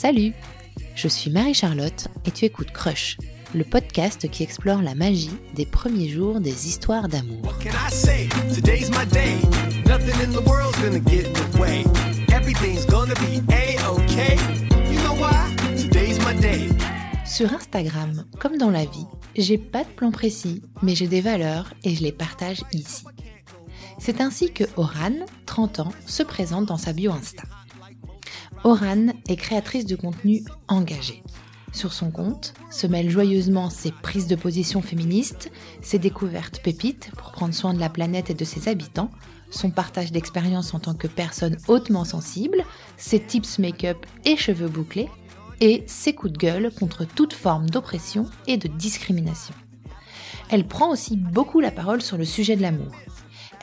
Salut Je suis Marie-Charlotte et tu écoutes Crush, le podcast qui explore la magie des premiers jours des histoires d'amour. Sur Instagram, comme dans la vie, j'ai pas de plan précis, mais j'ai des valeurs et je les partage ici. C'est ainsi que Oran, 30 ans, se présente dans sa bio Insta. Oran est créatrice de contenu engagé. Sur son compte se mêlent joyeusement ses prises de position féministes, ses découvertes pépites pour prendre soin de la planète et de ses habitants, son partage d'expérience en tant que personne hautement sensible, ses tips make-up et cheveux bouclés, et ses coups de gueule contre toute forme d'oppression et de discrimination. Elle prend aussi beaucoup la parole sur le sujet de l'amour.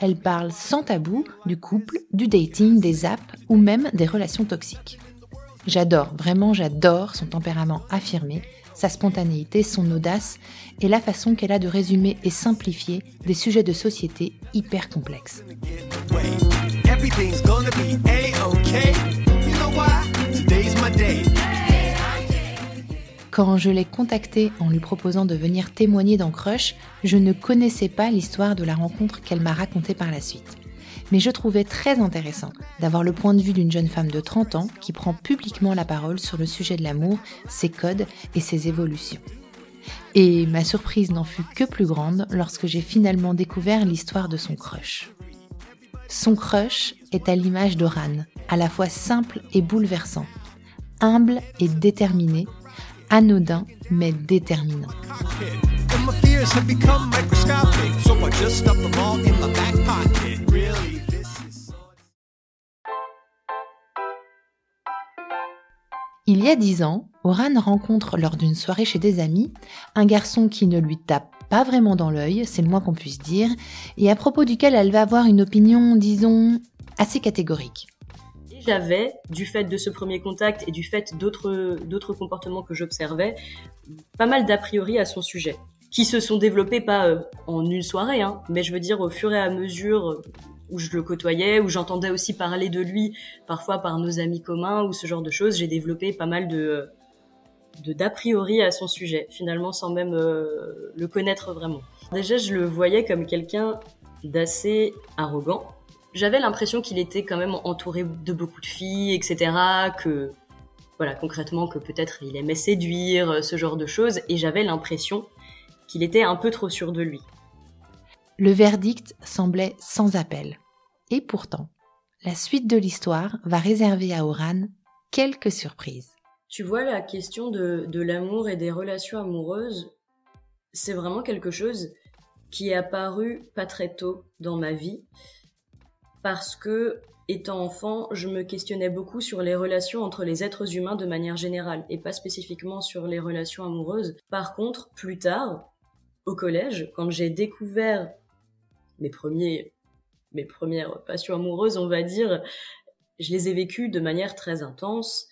Elle parle sans tabou du couple, du dating, des apps ou même des relations toxiques. J'adore, vraiment j'adore son tempérament affirmé, sa spontanéité, son audace et la façon qu'elle a de résumer et simplifier des sujets de société hyper complexes. Quand je l'ai contactée en lui proposant de venir témoigner dans Crush, je ne connaissais pas l'histoire de la rencontre qu'elle m'a racontée par la suite. Mais je trouvais très intéressant d'avoir le point de vue d'une jeune femme de 30 ans qui prend publiquement la parole sur le sujet de l'amour, ses codes et ses évolutions. Et ma surprise n'en fut que plus grande lorsque j'ai finalement découvert l'histoire de son crush. Son crush est à l'image d'Oran, à la fois simple et bouleversant, humble et déterminé, anodin mais déterminant. Il y a dix ans, Oran rencontre lors d'une soirée chez des amis un garçon qui ne lui tape pas vraiment dans l'œil, c'est le moins qu'on puisse dire, et à propos duquel elle va avoir une opinion, disons, assez catégorique. Et J'avais, du fait de ce premier contact et du fait d'autres comportements que j'observais, pas mal d'a priori à son sujet, qui se sont développés pas euh, en une soirée, hein, mais je veux dire au fur et à mesure euh, où je le côtoyais, où j'entendais aussi parler de lui, parfois par nos amis communs ou ce genre de choses, j'ai développé pas mal de de d'a priori à son sujet, finalement sans même euh, le connaître vraiment. Déjà, je le voyais comme quelqu'un d'assez arrogant. J'avais l'impression qu'il était quand même entouré de beaucoup de filles, etc. Que, voilà, concrètement, que peut-être il aimait séduire, euh, ce genre de choses. Et j'avais l'impression qu'il était un peu trop sûr de lui. Le verdict semblait sans appel. Et pourtant, la suite de l'histoire va réserver à Oran quelques surprises. Tu vois, la question de, de l'amour et des relations amoureuses, c'est vraiment quelque chose qui est apparu pas très tôt dans ma vie. Parce que, étant enfant, je me questionnais beaucoup sur les relations entre les êtres humains de manière générale, et pas spécifiquement sur les relations amoureuses. Par contre, plus tard, au collège, quand j'ai découvert mes premiers, mes premières passions amoureuses, on va dire, je les ai vécues de manière très intense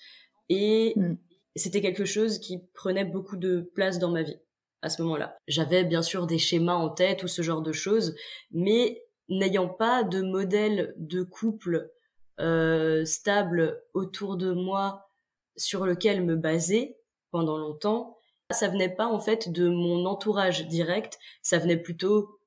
et Mm. c'était quelque chose qui prenait beaucoup de place dans ma vie à ce moment-là. J'avais bien sûr des schémas en tête ou ce genre de choses, mais n'ayant pas de modèle de couple euh, stable autour de moi sur lequel me baser pendant longtemps, ça venait pas en fait de mon entourage direct, ça venait plutôt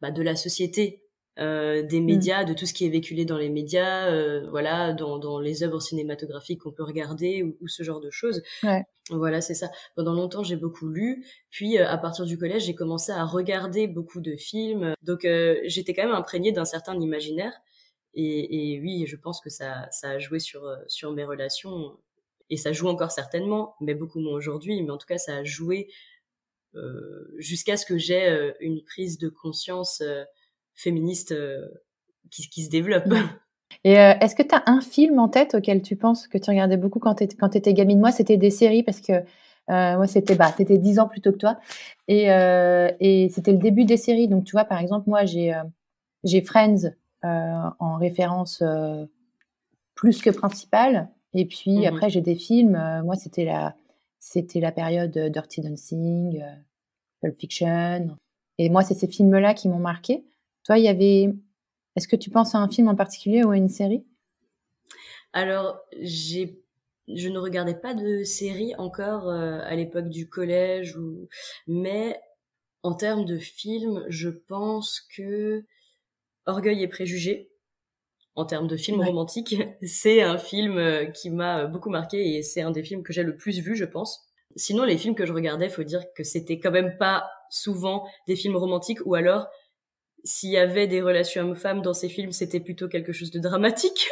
bah, de la société, euh, des médias, de tout ce qui est véhiculé dans les médias, euh, voilà, dans, dans les œuvres cinématographiques qu'on peut regarder ou, ou ce genre de choses. Ouais. Voilà, c'est ça. Pendant longtemps, j'ai beaucoup lu, puis euh, à partir du collège, j'ai commencé à regarder beaucoup de films, donc euh, j'étais quand même imprégnée d'un certain imaginaire. Et, et oui, je pense que ça, ça a joué sur, euh, sur mes relations, et ça joue encore certainement, mais beaucoup moins aujourd'hui, mais en tout cas, ça a joué euh, jusqu'à ce que j'ai une prise de conscience euh, féministe euh, qui, qui se développe. Et euh, est-ce que tu as un film en tête auquel tu penses que tu regardais beaucoup quand tu étais gamine? Moi, c'était des séries parce que euh, moi, c'était bah, t'étais 10 ans plus tôt que toi. Et, euh, et c'était le début des séries. Donc, tu vois, par exemple, moi, j'ai j'ai Friends en référence plus que principale. Et puis Mhm. après, j'ai des films. moi, c'était la, c'était la période Dirty Dancing, Pulp Fiction. Et moi, c'est ces films-là qui m'ont marqué. Toi, il y avait. Est-ce que tu penses à un film en particulier ou à une série? Alors, j'ai je ne regardais pas de séries encore euh, à l'époque du collège, ou... mais en termes de films, je pense que Orgueil et préjugés, en termes de film romantique, c'est un film euh, qui m'a beaucoup marqué et c'est un des films que j'ai le plus vu, je pense. Sinon, les films que je regardais, faut dire que c'était quand même pas souvent des films romantiques ou alors s'il y avait des relations hommes-femmes dans ces films, c'était plutôt quelque chose de dramatique.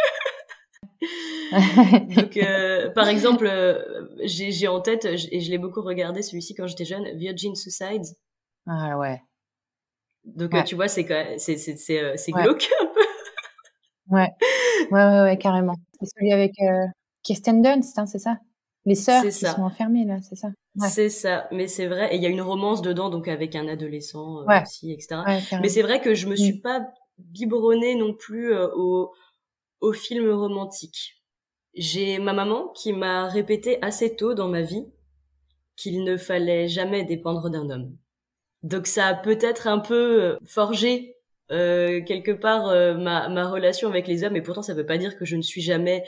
Donc, euh, par exemple, euh, j'ai en tête, et je l'ai beaucoup regardé celui-ci quand j'étais jeune, Virgin Suicides. Ah ouais. Donc, euh, tu vois, c'est c'est c'est glauque un peu. Ouais. ouais, ouais, ouais, carrément. C'est celui avec Kirsten Dunst, hein, c'est ça? Les sœurs qui sont enfermées, là, c'est ça C'est ça, mais c'est vrai. Et il y a une romance dedans, donc avec un adolescent aussi, etc. mais c'est vrai que je me suis mm. pas biberonnée non plus au, au film romantique. J'ai ma maman qui m'a répété assez tôt dans ma vie qu'il ne fallait jamais dépendre d'un homme. Donc ça a peut-être un peu euh, forgé euh, quelque part euh, ma, ma relation avec les hommes, et pourtant ça ne veut pas dire que je ne suis jamais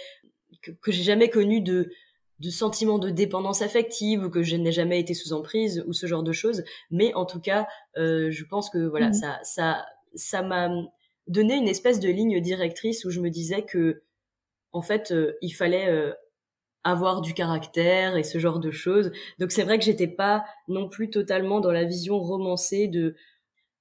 que, que j'ai jamais connu de de sentiment de dépendance affective ou que je n'ai jamais été sous emprise ou ce genre de choses. Mais en tout cas, euh, je pense que voilà, mmh. ça ça ça m'a donné une espèce de ligne directrice où je me disais que en fait, euh, il fallait euh, avoir du caractère et ce genre de choses. Donc c'est vrai que j'étais pas non plus totalement dans la vision romancée de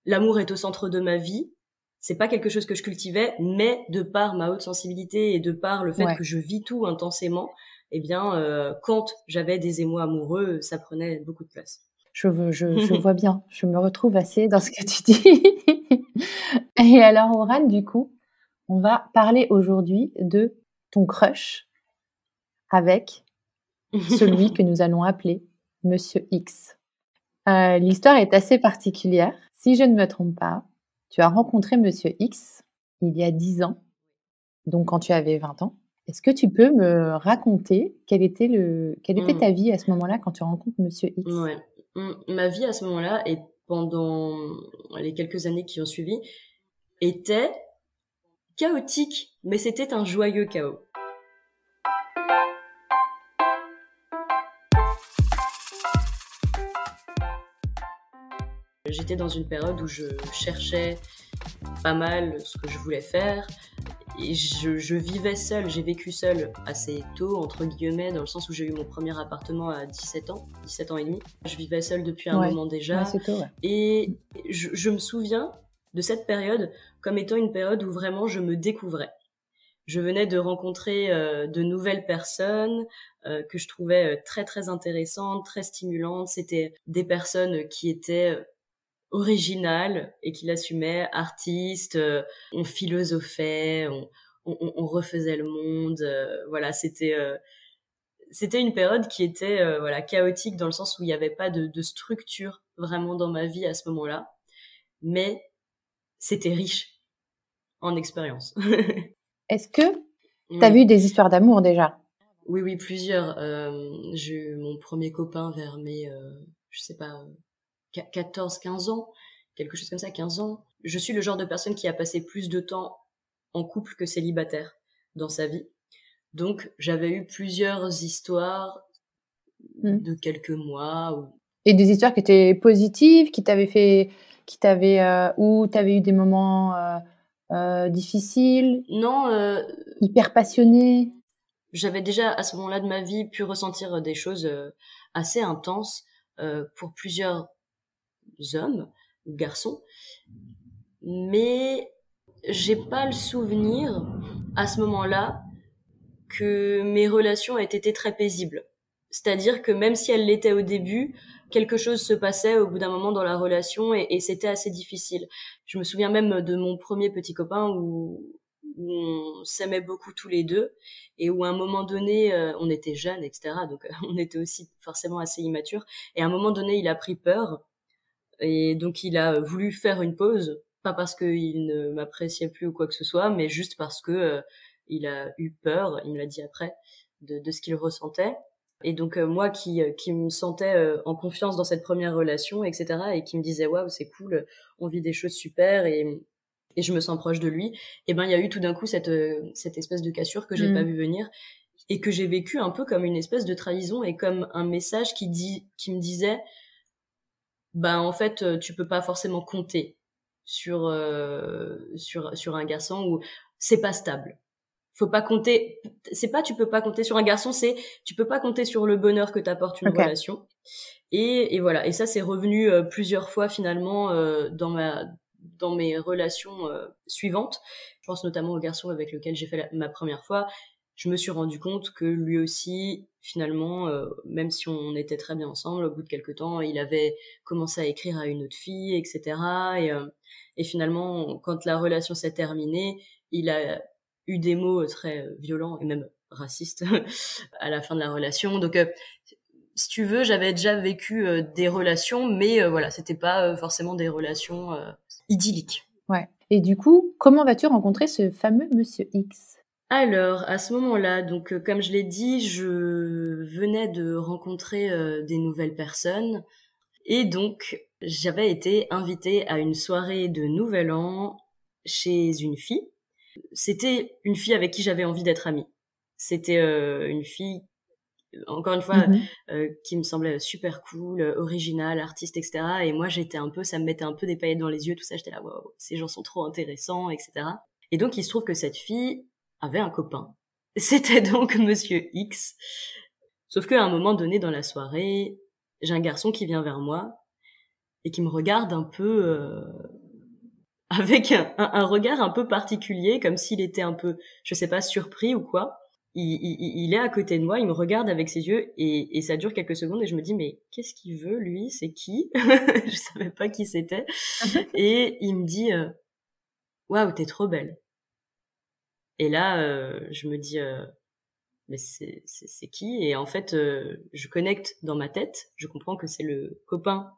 l'amour est au centre de ma vie. C'est pas quelque chose que je cultivais, mais de par ma haute sensibilité et de par le fait que je vis tout intensément, eh bien, euh, quand j'avais des émois amoureux, ça prenait beaucoup de place. Je, je, je vois bien, je me retrouve assez dans ce que tu dis. et alors, Oran, du coup, on va parler aujourd'hui de ton crush avec celui que nous allons appeler Monsieur X. Euh, l'histoire est assez particulière. Si je ne me trompe pas, tu as rencontré Monsieur X il y a 10 ans, donc quand tu avais 20 ans. Est-ce que tu peux me raconter quel était, le, quelle était ta mmh. vie à ce moment-là quand tu rencontres Monsieur X? Ouais. Mmh, ma vie à ce moment-là et pendant les quelques années qui ont suivi était chaotique, mais c'était un joyeux chaos. J'étais dans une période où je cherchais pas mal ce que je voulais faire. Et je, vivais seule, j'ai vécu seule assez tôt, entre guillemets, dans le sens où j'ai eu mon premier appartement à 17 ans, 17 ans et demi. Je vivais seule depuis un moment déjà. Et je, me souviens de cette période comme étant une période où vraiment je me découvrais. Je venais de rencontrer euh, de nouvelles personnes euh, que je trouvais euh, très très intéressantes, très stimulantes. C'était des personnes qui étaient originales et qui l'assumaient, artistes. on philosophait, on, on, refaisait le monde. voilà, c'était c'était une période qui était voilà chaotique dans le sens où il n'y avait pas de, de structure vraiment dans ma vie à ce moment-là, mais c'était riche en expérience. Est-ce que tu as vu des histoires d'amour déjà? Oui, oui, plusieurs. Euh, j'ai eu mon premier copain vers mes, euh, je sais pas, 14, 15 ans, quelque chose comme ça, 15 ans. Je suis le genre de personne qui a passé plus de temps en couple que célibataire dans sa vie. Donc, j'avais eu plusieurs histoires hmm. de quelques mois. Et des histoires qui étaient positives, qui t'avaient fait, qui t'avaient, euh, où tu avais eu des moments euh, euh, difficile Non. Euh, hyper passionné J'avais déjà à ce moment-là de ma vie pu ressentir des choses assez intenses pour plusieurs hommes ou garçons, mais j'ai pas le souvenir à ce moment-là que mes relations aient été très paisibles. C'est-à-dire que même si elles l'étaient au début, quelque chose se passait au bout d'un moment dans la relation et, c'était assez difficile. Je me souviens même de mon premier petit copain où, on s'aimait beaucoup tous les deux et où à un moment donné, euh, on était jeunes, etc. Donc on était aussi forcément assez immatures. Et à un moment donné, il a pris peur et donc il a voulu faire une pause, pas parce qu'il ne m'appréciait plus ou quoi que ce soit, mais juste parce que euh, il a eu peur. Il me l'a dit après de, de ce qu'il ressentait. Et donc euh, moi qui, euh, qui me sentais euh, en confiance dans cette première relation, etc., et qui me disait waouh c'est cool, on vit des choses super et, et je me sens proche de lui, et ben il y a eu tout d'un coup cette, cette espèce de cassure que j'ai pas mm. vu venir et que j'ai vécu un peu comme une espèce de trahison et comme un message qui dit, qui me disait, bah en fait, euh, tu peux pas forcément compter sur euh, sur sur un garçon où c'est pas stable. Faut pas compter. C'est pas tu peux pas compter sur un garçon, c'est tu peux pas compter sur le bonheur que t'apporte une relation. Et, et voilà. Et ça c'est revenu euh, plusieurs fois finalement euh, dans ma dans mes relations euh, suivantes. Je pense notamment au garçon avec lequel j'ai fait ma première fois je me suis rendu compte que lui aussi, finalement, euh, même si on était très bien ensemble, au bout de quelques temps, il avait commencé à écrire à une autre fille, etc. Et, euh, et finalement, quand la relation s'est terminée, il a eu des mots très violents et même racistes à la fin de la relation. Donc, euh, si tu veux, j'avais déjà vécu des relations, mais voilà, c'était pas forcément des relations idylliques. Ouais. Et du coup, comment vas-tu rencontrer ce fameux Monsieur X? Alors, à ce moment-là, donc euh, comme je l'ai dit, je venais de rencontrer euh, des nouvelles personnes et donc j'avais été invitée à une soirée de Nouvel An chez une fille. C'était une fille avec qui j'avais envie d'être amie. C'était euh, une fille, encore une fois, mhm. qui me semblait super cool, originale, artiste, etc. Et moi, j'étais un peu, ça me mettait un peu des paillettes dans les yeux, tout ça. J'étais là, wow, ces gens sont trop intéressants, etc. Et donc, il se trouve que cette fille avait un copain. C'était donc Monsieur X. Sauf qu'à un moment donné dans la soirée, j'ai un garçon qui vient vers moi et qui me regarde un peu euh, avec un, regard un peu particulier, comme s'il était un peu, je sais pas, surpris ou quoi. Il, est à côté de moi, il me regarde avec ses yeux et, ça dure quelques secondes et je me dis mais qu'est-ce qu'il veut lui? C'est qui? Je savais pas qui c'était et il me dit euh, waouh t'es trop belle. Et là, euh, je me dis, euh, mais c'est, c'est, qui? Et en fait, euh, je connecte dans ma tête, je comprends que c'est le copain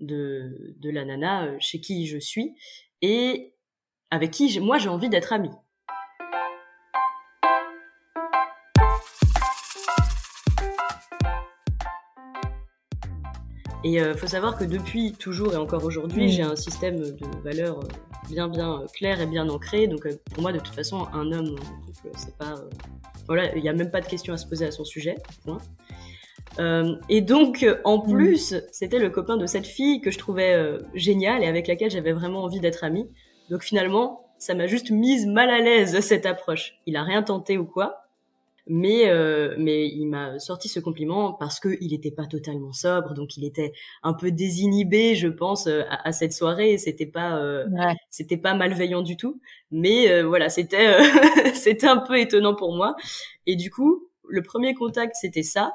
de, de la nana chez qui je suis et avec qui moi j'ai envie d'être amie. Et il faut savoir que depuis toujours et encore aujourd'hui, j'ai un système de valeurs bien bien euh, clair et bien ancré. Donc euh, pour moi, de toute façon, un homme c'est pas euh, voilà, il n'y a même pas de question à se poser à son sujet. et donc, en mm. plus, c'était le copain de cette fille que je trouvais génial et avec laquelle j'avais vraiment envie d'être amie. Donc finalement, ça m'a juste mise mal à l'aise cette approche. Il a rien tenté ou quoi, mais euh, mais il m'a sorti ce compliment parce que il était pas totalement sobre donc il était un peu désinhibé je pense euh, à, cette soirée c'était pas euh, c'était pas malveillant du tout. Mais voilà c'était c'était un peu étonnant pour moi. Et du coup le premier contact c'était ça.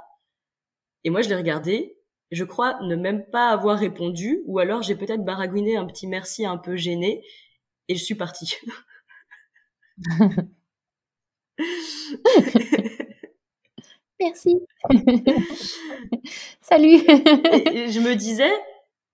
Et moi je l'ai regardé je crois ne même pas avoir répondu ou alors j'ai peut-être baragouiné un petit merci un peu gêné et je suis partie Merci. Salut. je me disais,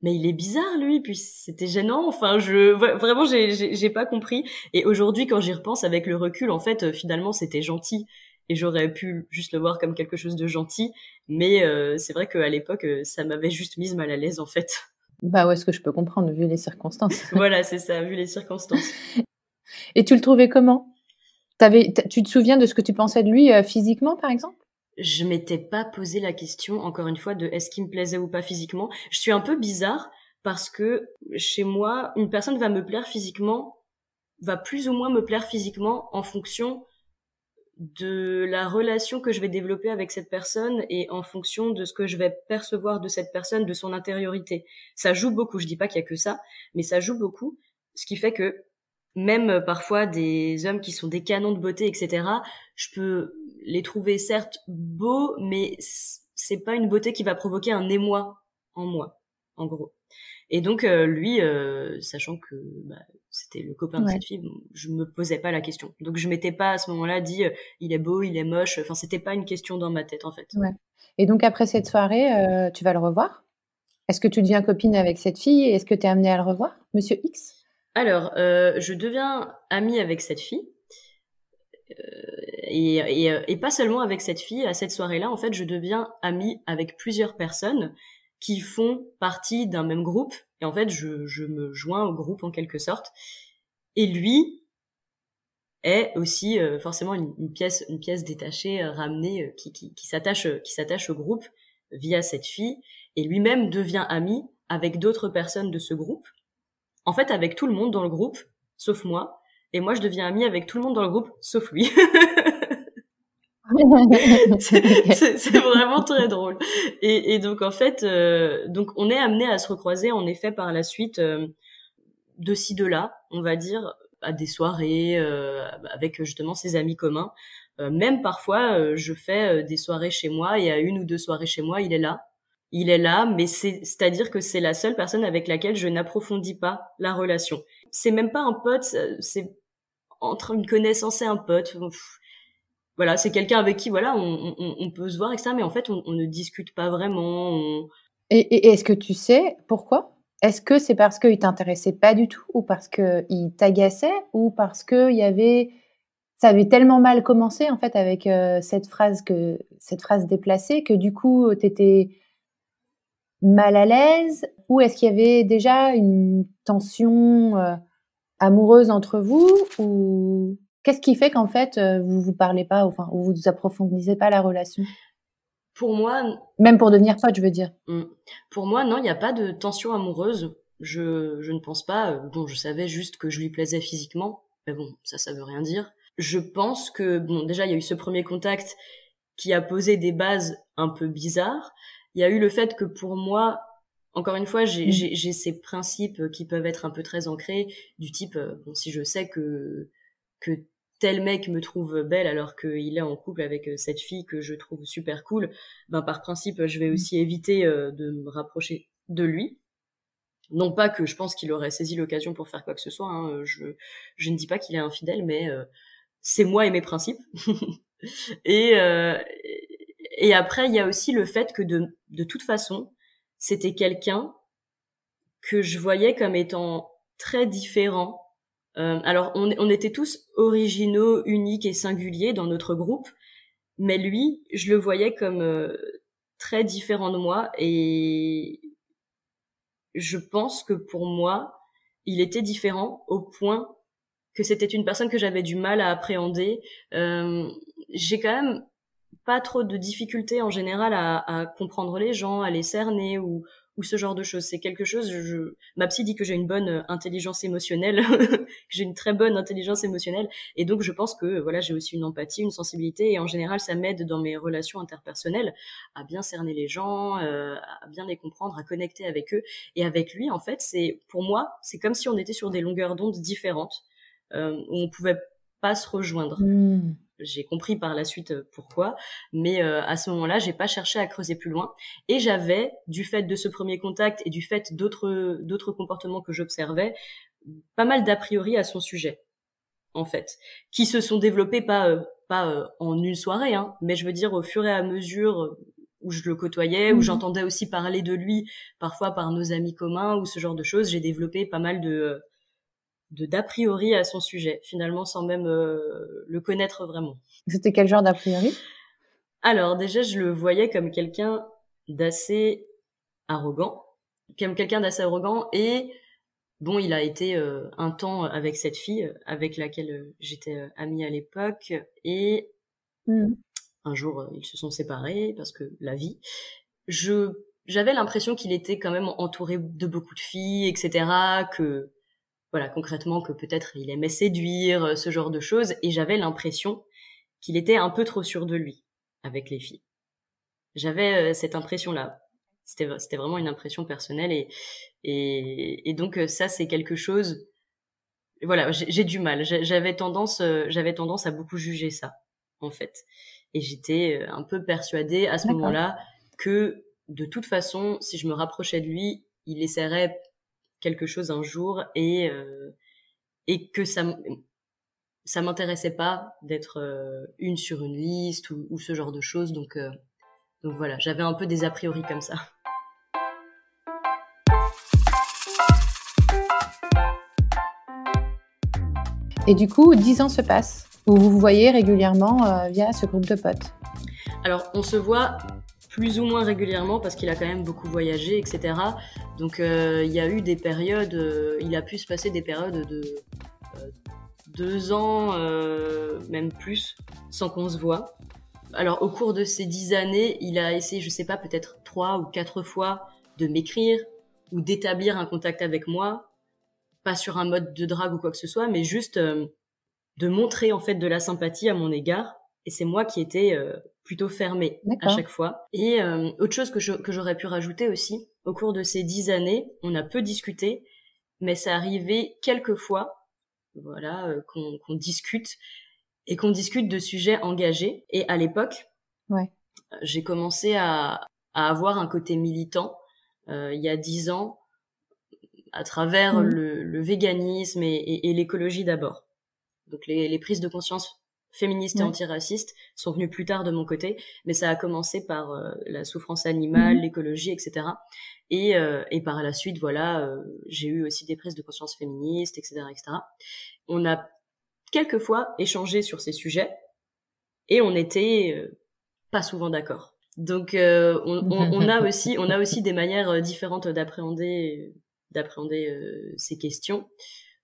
mais il est bizarre lui, puis c'était gênant. Enfin, je vraiment j'ai pas compris. Et aujourd'hui, quand j'y repense avec le recul, en fait, euh, finalement, c'était gentil. Et j'aurais pu juste le voir comme quelque chose de gentil, mais euh, c'est vrai qu'à l'époque, euh, ça m'avait juste mise mal à l'aise en fait. Bah ouais, ce que je peux comprendre vu les circonstances. voilà, c'est ça, vu les circonstances. Et tu le trouvais comment? Tu te souviens de ce que tu pensais de lui euh, physiquement, par exemple? Je m'étais pas posé la question, encore une fois, de est-ce qu'il me plaisait ou pas physiquement. Je suis un peu bizarre parce que chez moi, une personne va me plaire physiquement, va plus ou moins me plaire physiquement en fonction de la relation que je vais développer avec cette personne et en fonction de ce que je vais percevoir de cette personne, de son intériorité. Ça joue beaucoup, je dis pas qu'il y a que ça, mais ça joue beaucoup, ce qui fait que même euh, parfois des hommes qui sont des canons de beauté, etc. Je peux les trouver certes beaux, mais c'est pas une beauté qui va provoquer un émoi en moi, en gros. Et donc euh, lui, euh, sachant que bah, c'était le copain de cette fille, je me posais pas la question. Donc je m'étais pas à ce moment-là dit il est beau, il est moche. Enfin c'était pas une question dans ma tête en fait. Ouais. Et donc après cette soirée, tu vas le revoir? Est-ce que tu deviens copine avec cette fille? Est-ce que tu es amenée à le revoir, Monsieur X? Alors, euh, je deviens amie avec cette fille. Euh, et, euh, et, pas seulement avec cette fille, à cette soirée-là, en fait, je deviens amie avec plusieurs personnes qui font partie d'un même groupe. Et en fait, je, me joins au groupe en quelque sorte. Et lui, est aussi forcément une, pièce, une pièce détachée, ramenée, qui, qui, qui s'attache, qui s'attache au groupe via cette fille, et lui-même devient ami avec d'autres personnes de ce groupe. En fait, avec tout le monde dans le groupe, sauf moi. Et moi, je deviens ami avec tout le monde dans le groupe, sauf lui. c'est vraiment très drôle. Et, et, donc en fait, euh, donc on est amené à se recroiser en effet par la suite euh, de ci de là, on va dire, à des soirées euh, avec justement ses amis communs. même parfois, je fais des soirées chez moi et à une ou deux soirées chez moi, il est là. Il est là, mais c'est-à-dire que c'est la seule personne avec laquelle je n'approfondis pas la relation. C'est même pas un pote, c'est entre une connaissance et un pote voilà, c'est quelqu'un avec qui voilà, on, peut se voir, etc. Mais en fait, on, ne discute pas vraiment. Et, est-ce que tu sais pourquoi? Est-ce que c'est parce qu'il t'intéressait pas du tout, ou parce qu'il t'agaçait, ou parce que il y avait, ça avait tellement mal commencé en fait avec euh, cette phrase que cette phrase déplacée que du coup t'étais mal à l'aise, ou est-ce qu'il y avait déjà une tension euh, amoureuse entre vous, ou Qu'est-ce qui fait qu'en fait, euh, vous vous parlez pas, enfin, ou vous approfondissez pas la relation? Pour moi, même pour devenir pote, je veux dire. Mmh. Pour moi, non, il n'y a pas de tension amoureuse. Je, je ne pense pas. Euh, bon, je savais juste que je lui plaisais physiquement, mais bon, ça, ça veut rien dire. Je pense que bon, déjà, il y a eu ce premier contact qui a posé des bases un peu bizarres. Il y a eu le fait que pour moi, encore une fois, j'ai mmh. ces principes qui peuvent être un peu très ancrés, du type, euh, bon, si je sais que que tel mec me trouve belle alors qu'il est en couple avec euh, cette fille que je trouve super cool, ben par principe, je vais mm. aussi éviter euh, de me rapprocher de lui. Non pas que je pense qu'il aurait saisi l'occasion pour faire quoi que ce soit. Hein, je, je ne dis pas qu'il est infidèle, mais euh, c'est moi et mes principes. et, et après, il y a aussi le fait que de, de toute façon, c'était quelqu'un que je voyais comme étant très différent euh, alors, on, on, était tous originaux, uniques et singuliers dans notre groupe, mais lui, je le voyais comme euh, très différent de moi et je pense que pour moi, il était différent au point que c'était une personne que j'avais du mal à appréhender. Euh, J'ai quand même pas trop de difficultés en général à, à, comprendre les gens, à les cerner ou, ou ce genre de choses. C'est quelque chose, je, ma psy dit que j'ai une bonne euh, intelligence émotionnelle, que j'ai une très bonne intelligence émotionnelle, et donc je pense que voilà, j'ai aussi une empathie, une sensibilité, et en général, ça m'aide dans mes relations interpersonnelles à bien cerner les gens, euh, à bien les comprendre, à connecter avec eux. Et avec lui, en fait, c'est pour moi, c'est comme si on était sur des longueurs d'onde différentes, euh, où on pouvait pas se rejoindre. Mmh. J'ai compris par la suite euh, pourquoi, mais euh, à ce moment-là, j'ai pas cherché à creuser plus loin. Et j'avais, du fait de ce premier contact et du fait d'autres d'autres comportements que j'observais, pas mal d'a priori à son sujet, en fait, qui se sont développés pas euh, pas en une soirée, hein, mais je veux dire au fur et à mesure où je le côtoyais, où mmh j'entendais aussi parler de lui, parfois par nos amis communs ou ce genre de choses. J'ai développé pas mal de de d'a priori à son sujet, finalement sans même euh, le connaître vraiment. C'était quel genre d'a priori? Alors déjà, je le voyais comme quelqu'un d'assez arrogant, comme quelqu'un d'assez arrogant et bon, il a été euh, un temps avec cette fille avec laquelle euh, j'étais amie à l'époque et mmh. un jour ils se sont séparés parce que la vie. Je j'avais l'impression qu'il était quand même entouré de beaucoup de filles, etc. Que voilà, concrètement que peut-être il aimait séduire, euh, ce genre de choses, et j'avais l'impression qu'il était un peu trop sûr de lui avec les filles. J'avais euh, cette impression-là. C'était, c'était vraiment une impression personnelle et, et, et donc euh, ça c'est quelque chose. Voilà, j'ai, du mal. J'avais tendance, j'avais tendance à beaucoup juger ça en fait, et j'étais un peu persuadée à ce moment-là que de toute façon, si je me rapprochais de lui, il essaierait quelque chose un jour et euh, et que ça ça m'intéressait pas d'être euh, une sur une liste ou, ce genre de choses. Donc euh, donc voilà j'avais un peu des a priori comme ça. Et du coup dix ans se passent où vous vous voyez régulièrement via ce groupe de potes? Alors on se voit plus ou moins régulièrement parce qu'il a quand même beaucoup voyagé, etc. Donc euh, il y a eu des périodes, euh, il a pu se passer des périodes de euh, deux ans, même plus, sans qu'on se voit. Alors au cours de ces dix années, il a essayé, je sais pas, peut-être trois ou quatre fois de m'écrire ou d'établir un contact avec moi, pas sur un mode de drague ou quoi que ce soit, mais juste euh, de montrer en fait de la sympathie à mon égard. Et c'est moi qui étais euh, plutôt fermée à chaque fois. Et euh, autre chose que, que j'aurais pu rajouter aussi, au cours de ces dix années, on a peu discuté, mais ça arrivait quelques fois, voilà, qu'on discute et qu'on discute de sujets engagés. Et à l'époque, ouais. j'ai commencé à, à, avoir un côté militant euh, il y a dix ans à travers mmh. le, le, véganisme et, et, et l'écologie d'abord. Donc les, les, prises de conscience féministes et antiracistes sont venues plus tard de mon côté, mais ça a commencé par euh, la souffrance animale, mmh. l'écologie, etc. Et, euh, et, par la suite, voilà, euh, j'ai eu aussi des prises de conscience féministes, etc., etc. On a quelquefois échangé sur ces sujets et on était euh, pas souvent d'accord. Donc euh, on, on, on, a aussi on a aussi des manières différentes d'appréhender d'appréhender ces questions.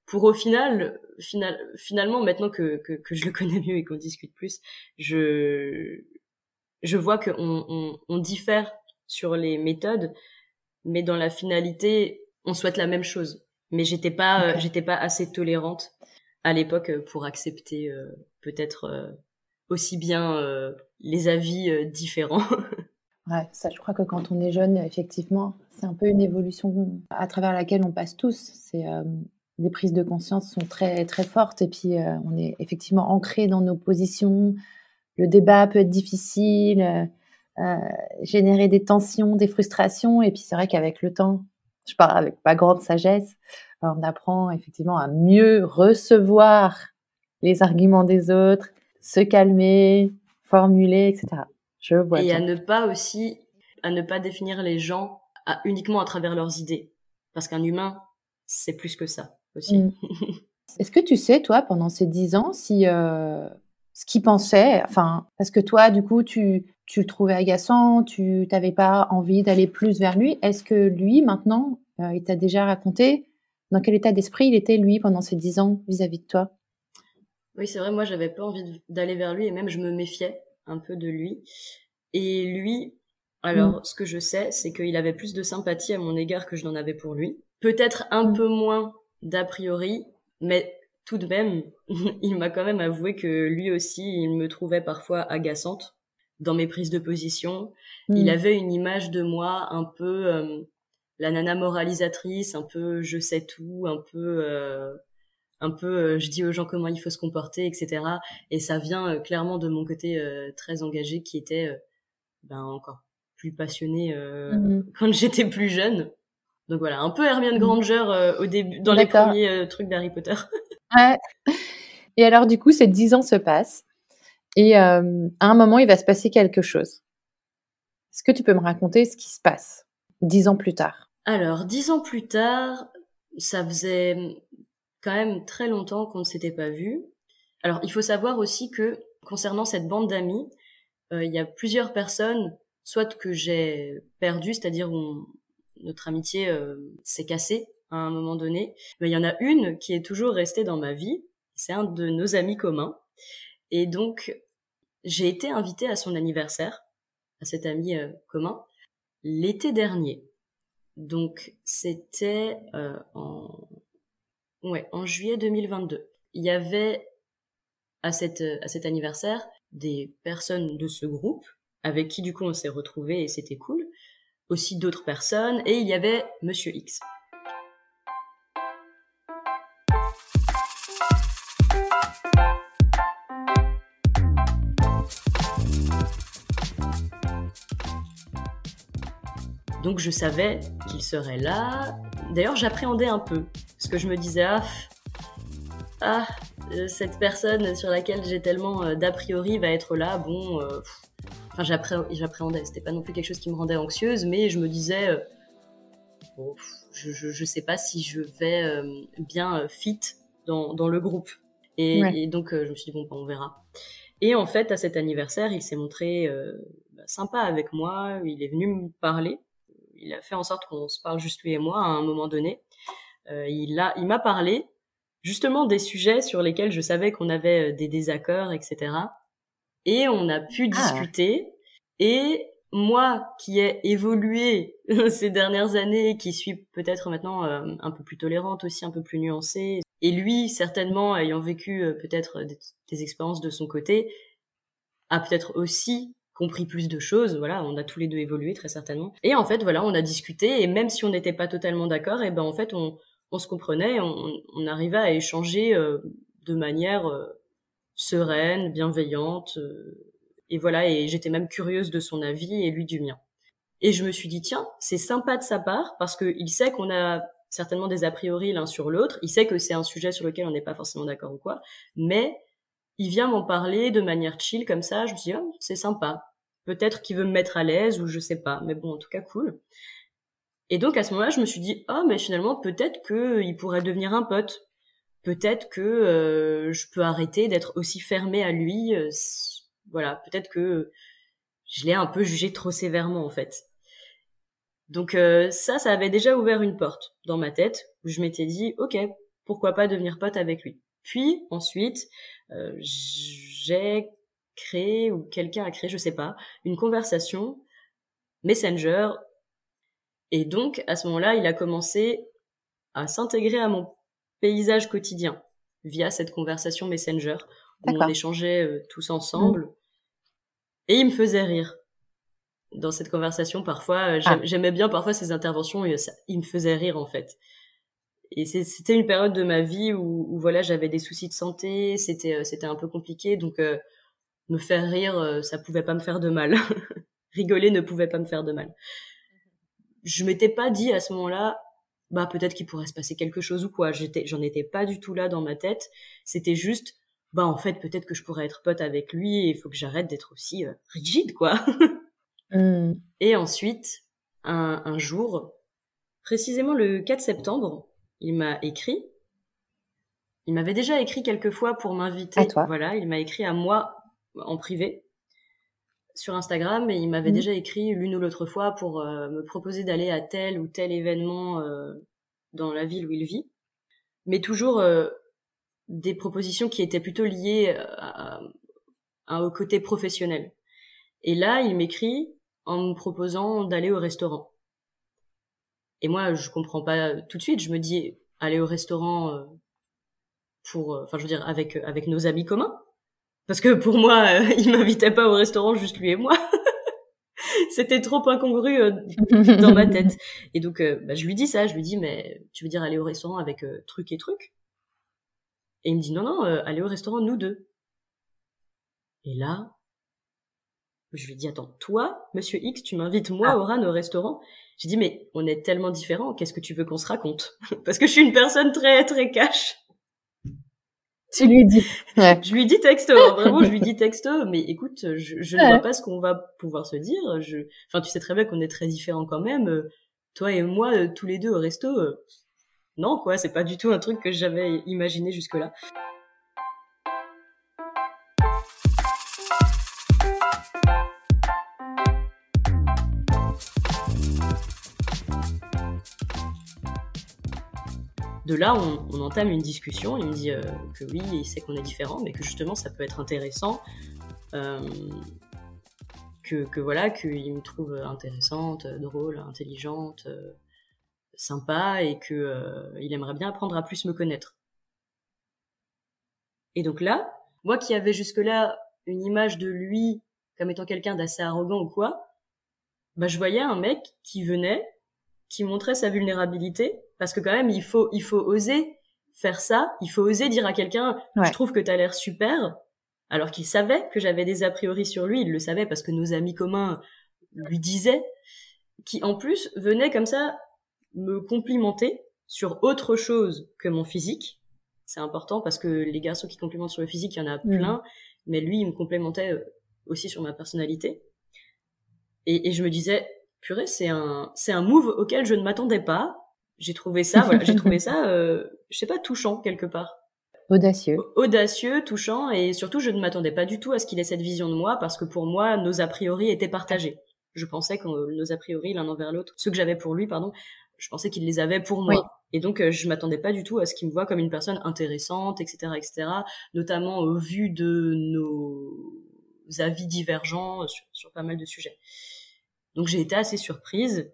Pour au final, final finalement maintenant que, que, que je le connais mieux et qu'on discute plus, je je vois qu'on on, on diffère sur les méthodes, mais dans la finalité, on souhaite la même chose. Mais j'étais pas j'étais pas assez tolérante à l'époque pour accepter peut-être aussi bien euh, les avis euh, différents. ouais, ça, je crois que quand on est jeune, effectivement, c'est un peu une évolution à travers laquelle on passe tous. C'est euh, les prises de conscience sont très très fortes et puis on est effectivement ancré dans nos positions. Le débat peut être difficile, générer des tensions, des frustrations et puis c'est vrai qu'avec le temps, je parle avec pas grande sagesse, on apprend effectivement à mieux recevoir les arguments des autres, se calmer, formuler, etc. Je vois. Et à ne pas aussi, à ne pas définir les gens à, uniquement à travers leurs idées. Parce qu'un humain, c'est plus que ça aussi. Mm. Est-ce que tu sais, toi, pendant ces dix ans, si euh, ce qu'il pensait, enfin, parce que toi, du coup, tu, tu le trouvais agaçant, tu n'avais pas envie d'aller plus vers lui. Est-ce que lui, maintenant, euh, il t'a déjà raconté dans quel état d'esprit il était, lui, pendant ces dix ans vis-à-vis -vis de toi? Oui, c'est vrai, moi j'avais pas envie d'aller vers lui et même je me méfiais un peu de lui. Et lui, alors mm. ce que je sais, c'est qu'il avait plus de sympathie à mon égard que je n'en avais pour lui. Peut-être un peu moins d'a priori, mais tout de même, il m'a quand même avoué que lui aussi, il me trouvait parfois agaçante dans mes prises de position. Il mm. avait une image de moi un peu euh, la nana moralisatrice, un peu je sais tout, un peu euh, un peu euh, je dis aux gens comment il faut se comporter etc et ça vient euh, clairement de mon côté euh, très engagé qui était ben encore plus passionné mmh quand j'étais plus jeune donc voilà un peu Hermione Granger au début dans les premiers trucs d'Harry Potter ouais. et alors du coup ces dix ans se passent et à un moment il va se passer quelque chose est-ce que tu peux me raconter ce qui se passe dix ans plus tard? Alors dix ans plus tard ça faisait quand même très longtemps qu'on ne s'était pas vu. Alors, il faut savoir aussi que concernant cette bande d'amis, euh, il y a plusieurs personnes, soit que j'ai perdu, c'est-à-dire où notre amitié euh, s'est cassée à un moment donné, mais il y en a une qui est toujours restée dans ma vie. C'est un de nos amis communs. Et donc, j'ai été invitée à son anniversaire, à cet ami euh, commun, l'été dernier. Donc, c'était en Ouais, en juillet 2022. Il y avait à, à cet anniversaire des personnes de ce groupe avec qui du coup on s'est retrouvés et c'était cool. Aussi d'autres personnes et il y avait Monsieur X. Donc je savais qu'il serait là. D'ailleurs j'appréhendais un peu parce que je me disais, ah, ah euh, cette personne sur laquelle j'ai tellement euh, d'a priori va être là, bon, euh, enfin j'appréhendais, c'était pas non plus quelque chose qui me rendait anxieuse, mais je me disais, je, je, sais pas si je vais bien fit dans, dans le groupe. Et, donc je me suis dit, bon, bah, on verra. Et en fait, à cet anniversaire, il s'est montré bah, sympa avec moi, il est venu me parler, il a fait en sorte qu'on se parle juste lui et moi à un moment donné. Euh, il a, il m'a parlé justement des sujets sur lesquels je savais qu'on avait euh, des désaccords, etc. Et on a pu Ah. discuter. Et moi, qui ai évolué ces dernières années, qui suis peut-être maintenant euh, un peu plus tolérante aussi, un peu plus nuancée, et lui, certainement, ayant vécu euh, peut-être des, des expériences de son côté, a peut-être aussi compris plus de choses. Voilà, on a tous les deux évolué très certainement. Et en fait, voilà, on a discuté et même si on n'était pas totalement d'accord, et ben en fait, on, on se comprenait, on, on arrivait à échanger euh, de manière sereine, bienveillante. euh, et voilà, et j'étais même curieuse de son avis et lui du mien. Et je me suis dit, tiens, c'est sympa de sa part parce qu'il sait qu'on a certainement des a priori l'un sur l'autre. Il sait que c'est un sujet sur lequel on n'est pas forcément d'accord ou quoi. Mais il vient m'en parler de manière chill comme ça. Je me dit, oh, c'est sympa. Peut-être qu'il veut me mettre à l'aise ou je sais pas. Mais bon, en tout cas, cool. Et donc à ce moment-là, je me suis dit, oh, mais finalement, peut-être qu'il pourrait devenir un pote. Peut-être que euh, je peux arrêter d'être aussi fermée à lui. euh, voilà, peut-être que je l'ai un peu jugé trop sévèrement en fait. Donc euh, ça, ça avait déjà ouvert une porte dans ma tête où je m'étais dit, ok, pourquoi pas devenir pote avec lui. Puis ensuite, j'ai créé ou quelqu'un a créé, je sais pas, une conversation Messenger. Et donc à ce moment-là, il a commencé à s'intégrer à mon paysage quotidien via cette conversation Messenger où on échangeait euh, tous ensemble. Et il me faisait rire dans cette conversation. Parfois, euh, Ah. j'aimais bien parfois ses interventions et ça, il me faisait rire en fait. Et c'était une période de ma vie où, où voilà, j'avais des soucis de santé, c'était euh, c'était un peu compliqué, donc euh, me faire rire, ça pouvait pas me faire de mal. Rigoler ne pouvait pas me faire de mal. Je m'étais pas dit à ce moment-là, bah peut-être qu'il pourrait se passer quelque chose ou quoi. J'étais, j'en étais pas du tout là dans ma tête. C'était juste, bah en fait peut-être que je pourrais être pote avec lui et il faut que j'arrête d'être aussi euh, rigide quoi. Hmm. Et ensuite, un, un jour, précisément le 4 septembre, il m'a écrit. Il m'avait déjà écrit quelques fois pour m'inviter. À toi. Voilà, il m'a écrit à moi en privé sur Instagram et il m'avait Mhm. déjà écrit l'une ou l'autre fois pour euh, me proposer d'aller à tel ou tel événement euh, dans la ville où il vit. Mais toujours euh, des propositions qui étaient plutôt liées à, à- au côté professionnel. Et là, il m'écrit en me proposant d'aller au restaurant. Et moi, je comprends pas tout de suite. Je me dis, aller au restaurant pour, enfin, je veux dire, avec avec nos amis communs, parce que pour moi, euh, il m'invitait pas au restaurant juste lui et moi. C'était trop incongru euh, dans ma tête. Et donc, euh, bah, je lui dis ça. Je lui dis, mais tu veux dire aller au restaurant avec euh, truc et truc? Et il me dit, non, non, euh, aller au restaurant nous deux. Et là, je lui dis, attends, toi, monsieur X, tu m'invites moi, Ah. Oran, au restaurant? J'ai dit, mais on est tellement différents, qu'est-ce que tu veux qu'on se raconte? Parce que je suis une personne très, très cash. Tu lui dis. Ouais. Je lui dis texto, hein, vraiment, je lui dis texto, mais écoute, je, je ne vois pas ce qu'on va pouvoir se dire. Je... Enfin, tu sais très bien qu'on est très différents quand même. euh, Toi et moi, euh, tous les deux au resto, euh, non, quoi, c'est pas du tout un truc que j'avais imaginé jusque-là. De là, on, entame une discussion. Il me dit euh, que oui, il sait qu'on est différents, mais que justement, ça peut être intéressant. euh, que, voilà, qu'il me trouve intéressante, drôle, intelligente, euh, sympa, et que il aimerait bien apprendre à plus me connaître. Et donc là, moi qui avais jusque-là une image de lui comme étant quelqu'un d'assez arrogant ou quoi, bah je voyais un mec qui venait, qui montrait sa vulnérabilité, parce que quand même il faut il faut oser faire ça, il faut oser dire à quelqu'un Ouais. je trouve que t'as l'air super, alors qu'il savait que j'avais des a priori sur lui, il le savait parce que nos amis communs lui disaient, qui en plus venait comme ça me complimenter sur autre chose que mon physique. C'est important parce que les garçons qui complimentent sur le physique, il y en a plein, mais lui, il me complimentait euh, aussi sur ma personnalité. Et, et je me disais, purée, c'est un, c'est un move auquel je ne m'attendais pas. J'ai trouvé ça, voilà, j'ai trouvé ça, euh, je sais pas, touchant quelque part Audacieux. audacieux, touchant, et surtout, je ne m'attendais pas du tout à ce qu'il ait cette vision de moi, parce que pour moi, nos a priori étaient partagés. Je pensais que euh, nos a priori, l'un envers l'autre, ceux que j'avais pour lui, pardon, je pensais qu'il les avait pour moi. Oui. Et donc, euh, je m'attendais pas du tout à ce qu'il me voit comme une personne intéressante, etc., etc., notamment au vu de nos avis divergents sur, sur pas mal de sujets. Donc, j'ai été assez surprise.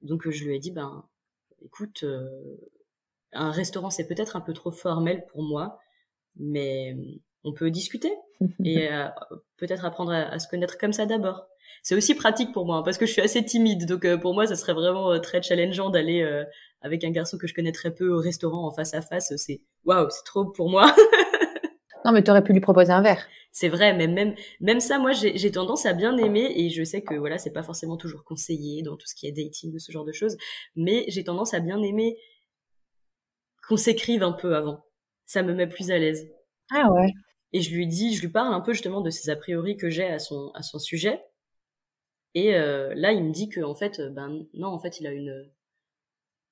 Donc, je lui ai dit, ben, écoute, euh, un restaurant, c'est peut-être un peu trop formel pour moi, mais on peut discuter et euh, peut-être apprendre à, se connaître comme ça d'abord. C'est aussi pratique pour moi hein, parce que je suis assez timide, donc euh, pour moi, ça serait vraiment euh, très challengeant d'aller avec un garçon que je connais très peu au restaurant en face à face. C'est waouh, c'est trop pour moi. non, mais tu aurais pu lui proposer un verre. C'est vrai, mais même même ça, moi, j'ai tendance à bien aimer et je sais que voilà, c'est pas forcément toujours conseillé dans tout ce qui est dating ou ce genre de choses, mais j'ai tendance à bien aimer qu'on s'écrive un peu avant. Ça me met plus à l'aise. Ah ouais. Et je lui dis, je lui parle un peu justement de ces a priori que j'ai à son, à son sujet. Et euh, là, il me dit que en fait, ben non, en fait, il a une,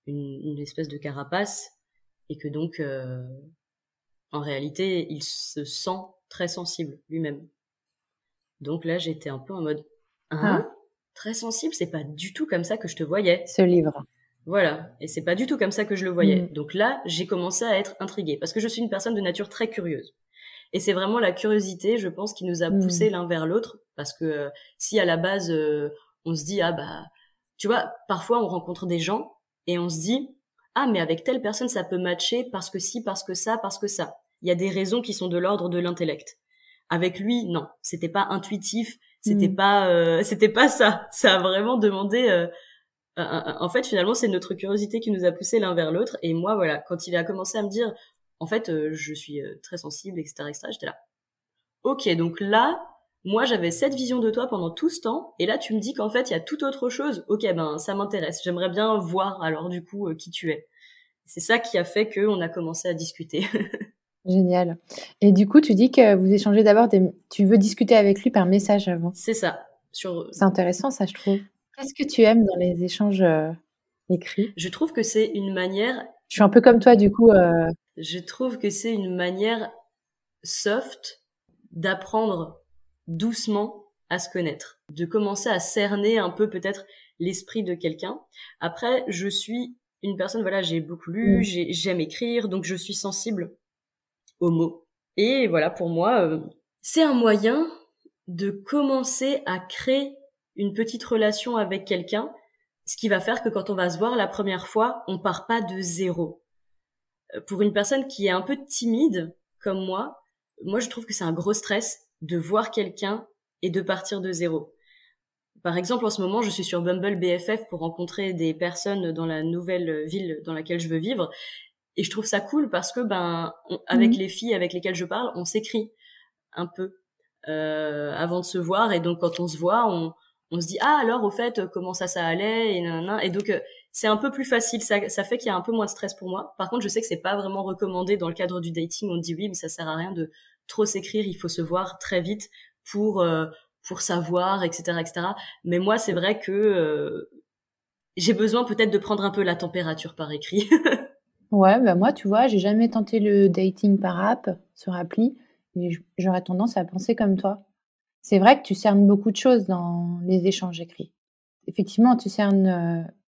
une, une espèce de carapace et que donc, euh, en réalité, il se sent très sensible lui-même. Donc là, j'étais un peu en mode, hein, ah. très sensible, c'est pas du tout comme ça que je te voyais. Ce livre. Voilà, et c'est pas du tout comme ça que je le voyais. Mm. Donc là, j'ai commencé à être intriguée parce que je suis une personne de nature très curieuse. Et c'est vraiment la curiosité, je pense, qui nous a poussés mm. l'un vers l'autre parce que euh, si à la base euh, on se dit ah bah tu vois, parfois on rencontre des gens et on se dit ah mais avec telle personne ça peut matcher parce que si, parce que ça, parce que ça. Il y a des raisons qui sont de l'ordre de l'intellect. Avec lui, non, c'était pas intuitif, c'était mm. pas euh, c'était pas ça. Ça a vraiment demandé en fait, finalement, c'est notre curiosité qui nous a poussé l'un vers l'autre. Et moi, voilà, quand il a commencé à me dire, en fait, euh, je suis euh, très sensible, etc., etc., j'étais là. Ok, donc là, moi, j'avais cette vision de toi pendant tout ce temps, et là, tu me dis qu'en fait, il y a toute autre chose. Ok, ben, ça m'intéresse. J'aimerais bien voir, alors, du coup, euh, qui tu es. C'est ça qui a fait qu'on a commencé à discuter. Génial. Et du coup, tu dis que vous échangez d'abord des... Tu veux discuter avec lui par message avant. C'est ça. Sur... C'est intéressant, ça, je trouve. Qu'est-ce que tu aimes dans les échanges euh, écrits? Je trouve que c'est une manière. Je suis un peu comme toi, du coup. Euh... Je trouve que c'est une manière soft d'apprendre doucement à se connaître, de commencer à cerner un peu peut-être l'esprit de quelqu'un. Après, je suis une personne, voilà, j'ai beaucoup lu, mmh. j'aime écrire, donc je suis sensible Et voilà, pour moi, euh, c'est un moyen de commencer à créer une petite relation avec quelqu'un, ce qui va faire que quand on va se voir la première fois, on part pas de zéro. Euh, pour une personne qui est un peu timide, comme moi, moi je trouve que c'est un gros stress de voir quelqu'un et de partir de zéro. Par exemple, en ce moment, je suis sur Bumble BFF pour rencontrer des personnes dans la nouvelle ville dans laquelle je veux vivre. Et je trouve ça cool parce que, ben, avec mhm. les filles avec lesquelles je parle, on s'écrit un peu euh, avant de se voir. Et donc, quand on se voit, on, on se dit ah alors au fait euh, comment ça ça allait et et donc euh, c'est un peu plus facile. Ça, ça fait qu'il y a un peu moins de stress pour moi. Par contre je sais que c'est pas vraiment recommandé dans le cadre du dating. On dit oui mais ça sert à rien de trop s'écrire. Il faut se voir très vite pour euh, pour savoir etc etc mais moi c'est vrai que j'ai besoin peut-être de prendre un peu la température par écrit ouais bah moi tu vois j'ai jamais tenté le dating par app sur appli et j'aurais tendance à penser comme toi c'est vrai que tu cernes beaucoup de choses dans les échanges écrits. Effectivement, tu cernes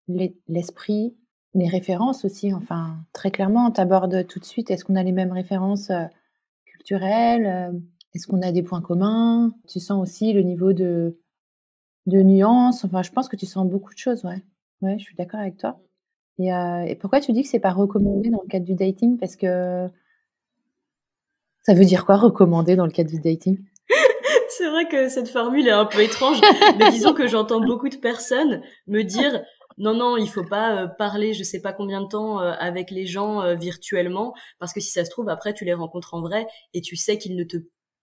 euh, l'esprit, les références aussi. Enfin, très clairement, tu abordes tout de suite, est-ce qu'on a les mêmes références euh, culturelles euh, Est-ce qu'on a des points communs? Tu sens aussi le niveau de, de nuances. Enfin, je pense que tu sens beaucoup de choses, ouais. Ouais, je suis d'accord avec toi. Et, et, pourquoi tu dis que c'est pas recommandé dans le cadre du dating? Parce que ça veut dire quoi recommander dans le cadre du dating? C'est vrai que cette formule est un peu étrange, mais disons que j'entends beaucoup de personnes me dire non non, il faut pas euh, parler je sais pas combien de temps euh, avec les gens euh, virtuellement parce que si ça se trouve après tu les rencontres en vrai et tu sais qu'ils ne te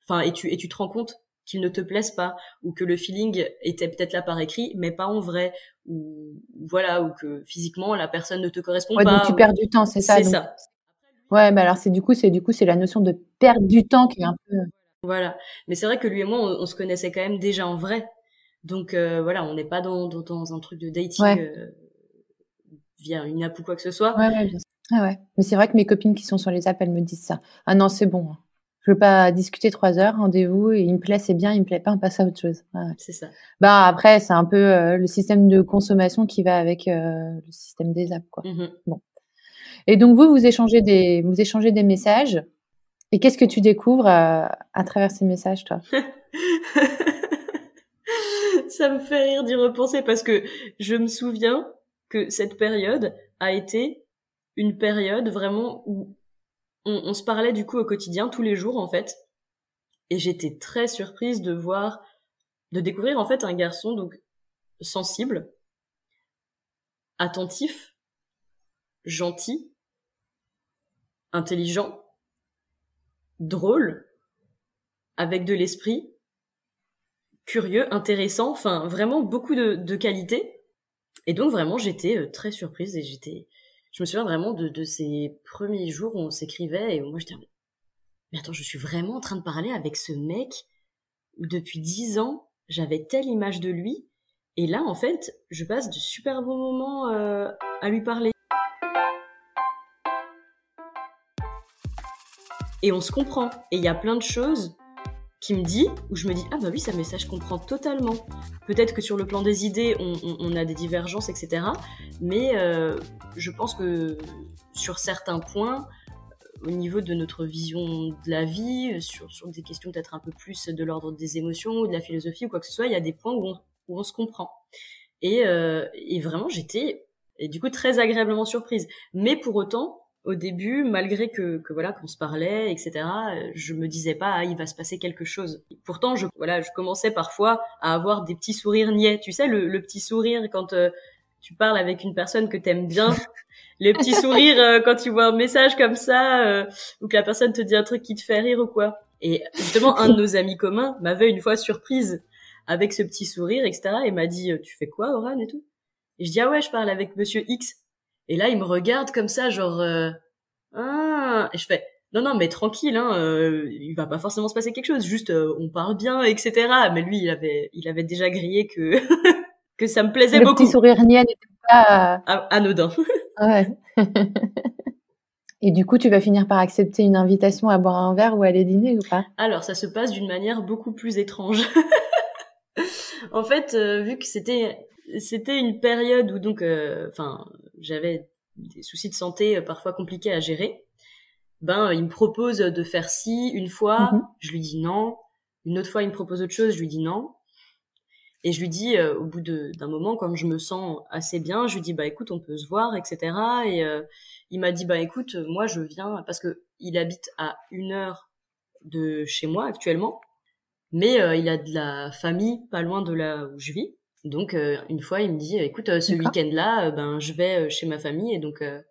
enfin et tu et tu te rends compte qu'ils ne te plaisent pas ou que le feeling était peut-être là par écrit mais pas en vrai ou voilà ou que physiquement la personne ne te correspond ouais, pas. Donc tu perds du temps, c'est ça. C'est ça. Ouais, mais alors c'est du coup c'est du coup c'est la notion de perdre du temps qui est un peu voilà. Mais c'est vrai que lui et moi, on, se connaissait quand même déjà en vrai. Donc euh, voilà, on n'est pas dans, dans, un truc de dating euh, via une app ou quoi que ce soit. Ouais, ouais, bien sûr. Ah ouais. Mais c'est vrai que mes copines qui sont sur les apps, elles me disent ça. Ah non, c'est bon. Hein. Je veux pas discuter trois heures, rendez-vous, et il me plaît, c'est bien, il me plaît pas, on passe à autre chose. C'est ça. Bah après, c'est un peu euh, le système de consommation qui va avec le système des apps, quoi. Mmh bon. Et donc vous, vous échangez des, vous échangez des messages. Et qu'est-ce que tu découvres à, à travers ces messages, toi? Ça me fait rire d'y repenser parce que je me souviens que cette période a été une période vraiment où on, on se parlait du coup au quotidien, tous les jours en fait. Et j'étais très surprise de voir, de découvrir en fait un garçon donc sensible, attentif, gentil, intelligent, drôle, avec de l'esprit, curieux, intéressant, enfin vraiment beaucoup de, de qualités. Et donc vraiment j'étais euh, très surprise et j'étais, je me souviens vraiment de, de ces premiers jours où on s'écrivait et moi j'étais, mais attends, je suis vraiment en train de parler avec ce mec où depuis dix ans j'avais telle image de lui et là en fait je passe de super bons moments euh, à lui parler. Et on se comprend. Et il y a plein de choses qui me dit, où je me dis, ah bah oui, ça, mais ça, je comprends totalement. Peut-être que sur le plan des idées, on, on, on a des divergences, etc. Mais euh, je pense que sur certains points, au niveau de notre vision de la vie, sur, sur des questions peut-être un peu plus de l'ordre des émotions ou de la philosophie ou quoi que ce soit, il y a des points où on, où on se comprend. Et, euh, et vraiment, j'étais, et du coup, très agréablement surprise. Mais pour autant, au début, malgré que, que voilà qu'on se parlait, etc., euh, je me disais pas ah, il va se passer quelque chose. Pourtant, je voilà, je commençais parfois à avoir des petits sourires niais. Tu sais, le, le petit sourire quand euh, tu parles avec une personne que t'aimes bien, les petits sourires euh, quand tu vois un message comme ça euh, ou que la personne te dit un truc qui te fait rire ou quoi. Et justement, un de nos amis communs m'avait une fois surprise avec ce petit sourire, etc., et m'a dit tu fais quoi, Oran et tout? Et je dis ah ouais, je parle avec Monsieur X. Et là, il me regarde comme ça, genre, euh, ah, et je fais, non, non, mais tranquille, hein, euh, il va pas forcément se passer quelque chose, juste, euh, on parle bien, etc. Mais lui, il avait, il avait déjà grillé que, que ça me plaisait Le beaucoup. petit sourire niais n'était pas. Ah, Anodin. Ouais. Et du coup, tu vas finir par accepter une invitation à boire un verre ou à aller dîner ou pas? Alors, ça se passe d'une manière beaucoup plus étrange. en fait, euh, vu que c'était, c'était une période où donc, euh, enfin, j'avais des soucis de santé euh, parfois compliqués à gérer. Ben, il me propose de faire ci une fois, Mhm. je lui dis non. Une autre fois, il me propose autre chose, je lui dis non. Et je lui dis, euh, au bout d'un moment, quand je me sens assez bien, je lui dis, bah écoute, on peut se voir, etc. Et euh, il m'a dit, bah écoute, moi je viens, parce que il habite à une heure de chez moi actuellement, mais euh, il a de la famille pas loin de là où je vis. Donc euh, une fois, il me dit, écoute, euh, ce week-end-là, euh, ben je vais euh, chez ma famille et donc euh,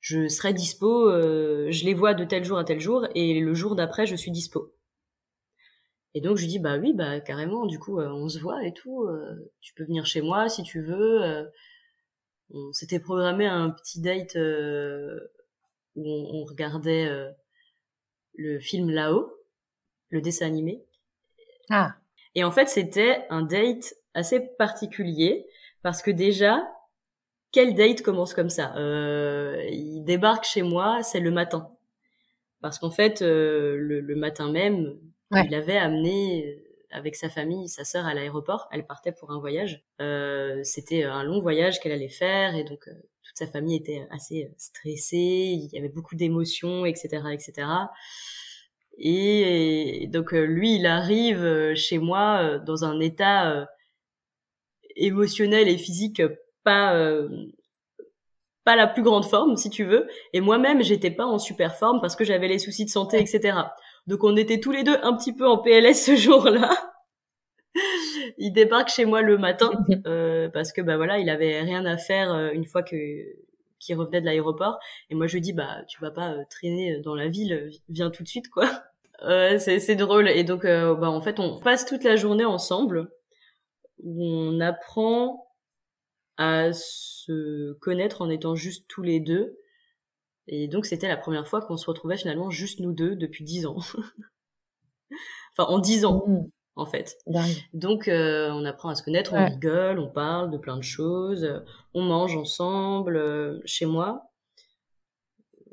je serai dispo. euh, je les vois de tel jour à tel jour et le jour d'après, je suis dispo. Et donc je lui dis bah oui bah carrément du coup euh, on se voit et tout euh, tu peux venir chez moi si tu veux euh, on s'était programmé un petit date euh, où on, on regardait euh, le film là-haut le dessin animé Ah, et en fait c'était un date assez particulier parce que déjà quel date commence comme ça? Euh, il débarque chez moi c'est le matin. Parce qu'en fait euh, le, le matin même Ouais. il avait amené euh, avec sa famille sa sœur à l'aéroport. Elle partait pour un voyage. Euh, c'était un long voyage qu'elle allait faire et donc euh, toute sa famille était assez stressée. Il y avait beaucoup d'émotions etc etc et, et donc euh, lui il arrive chez moi dans un état euh, émotionnel et physique pas euh, pas la plus grande forme si tu veux. Et moi-même j'étais pas en super forme parce que j'avais les soucis de santé etc donc on était tous les deux un petit peu en PLS ce jour-là. Il débarque chez moi le matin euh, parce que bah voilà il avait rien à faire euh, une fois que qu'il revenait de l'aéroport. Et moi je lui dis bah tu vas pas euh, traîner dans la ville viens tout de suite quoi. Euh, c'est c'est drôle. Et donc euh, bah en fait on passe toute la journée ensemble où on apprend à se connaître en étant juste tous les deux et donc c'était la première fois qu'on se retrouvait finalement juste nous deux depuis dix ans enfin en dix ans mmh, en fait dingue. donc, euh, on apprend à se connaître, on rigole, on parle de plein de choses, euh, on mange ensemble euh, chez moi.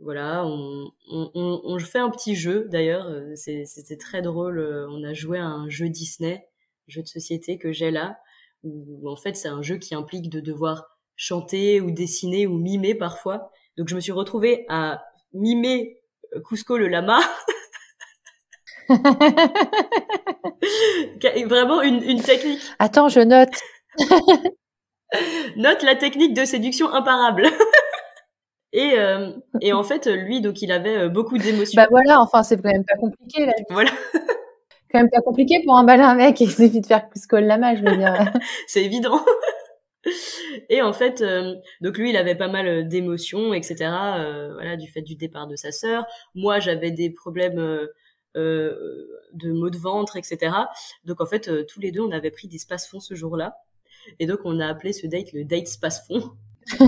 Voilà, on, on, on, on fait un petit jeu d'ailleurs, c'était très drôle. On a joué à un jeu Disney, jeu de société que j'ai là, où en fait c'est un jeu qui implique de devoir chanter ou dessiner ou mimer parfois Donc je me suis retrouvée à mimer Cusco le lama. Vraiment une, une technique. Attends, je note. note la technique de séduction imparable. et, euh, et en fait, lui, donc, il avait euh, beaucoup d'émotions. Bah voilà, enfin, c'est quand même pas compliqué, là. Voilà. Quand même pas compliqué pour emballer un mec, il suffit de faire Cusco le lama, je veux dire. c'est évident. Et en fait, euh, donc lui, il avait pas mal d'émotions, etc. Euh, voilà, du fait du départ de sa sœur. Moi, j'avais des problèmes euh, de maux de ventre, etc. Donc en fait, tous les deux, on avait pris des space-fonds ce jour-là. Et donc, on a appelé ce date le date space-fond.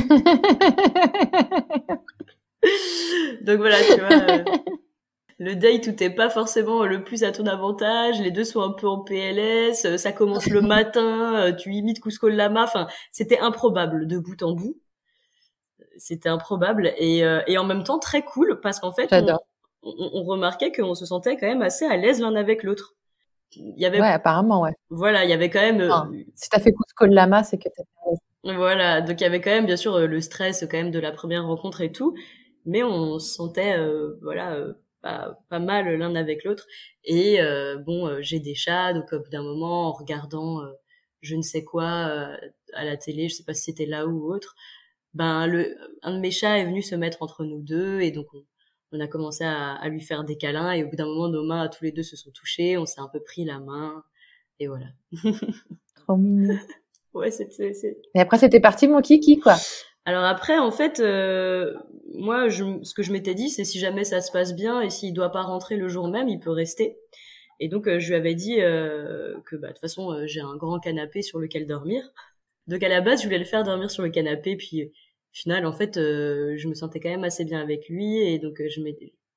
donc voilà, tu vois le date où t'es pas forcément le plus à ton avantage, les deux sont un peu en PLS, euh, ça commence le matin, euh, tu imites Cusco Lama, enfin c'était improbable de bout en bout. C'était improbable et, euh, et en même temps très cool parce qu'en fait on, on, remarquait qu'on se sentait quand même assez à l'aise l'un avec l'autre. Il y avait ouais apparemment ouais. Voilà, il y avait quand même enfin, si t'as fait Cusco Lama, c'est que t'es voilà, donc il y avait quand même bien sûr le stress quand même de la première rencontre et tout, mais on se sentait voilà pas, pas mal l'un avec l'autre. Et euh, bon, euh, j'ai des chats, donc au bout d'un moment, en regardant euh, je ne sais quoi à la télé, je sais pas si c'était là ou autre, ben le un de mes chats est venu se mettre entre nous deux et donc on, on a commencé à, à, lui faire des câlins et au bout d'un moment nos mains tous les deux se sont touchées, on s'est un peu pris la main et voilà. Trop mignon. ouais, c'est Et après c'était parti mon kiki quoi. Alors après, en fait, euh, moi, je, ce que je m'étais dit, c'est si jamais ça se passe bien et s'il doit pas rentrer le jour même, il peut rester. Et donc, euh, je lui avais dit euh, que, bah, de toute façon, euh, j'ai un grand canapé sur lequel dormir. Donc, à la base, je voulais le faire dormir sur le canapé, puis, au final, en fait, je me sentais quand même assez bien avec lui, et donc, je,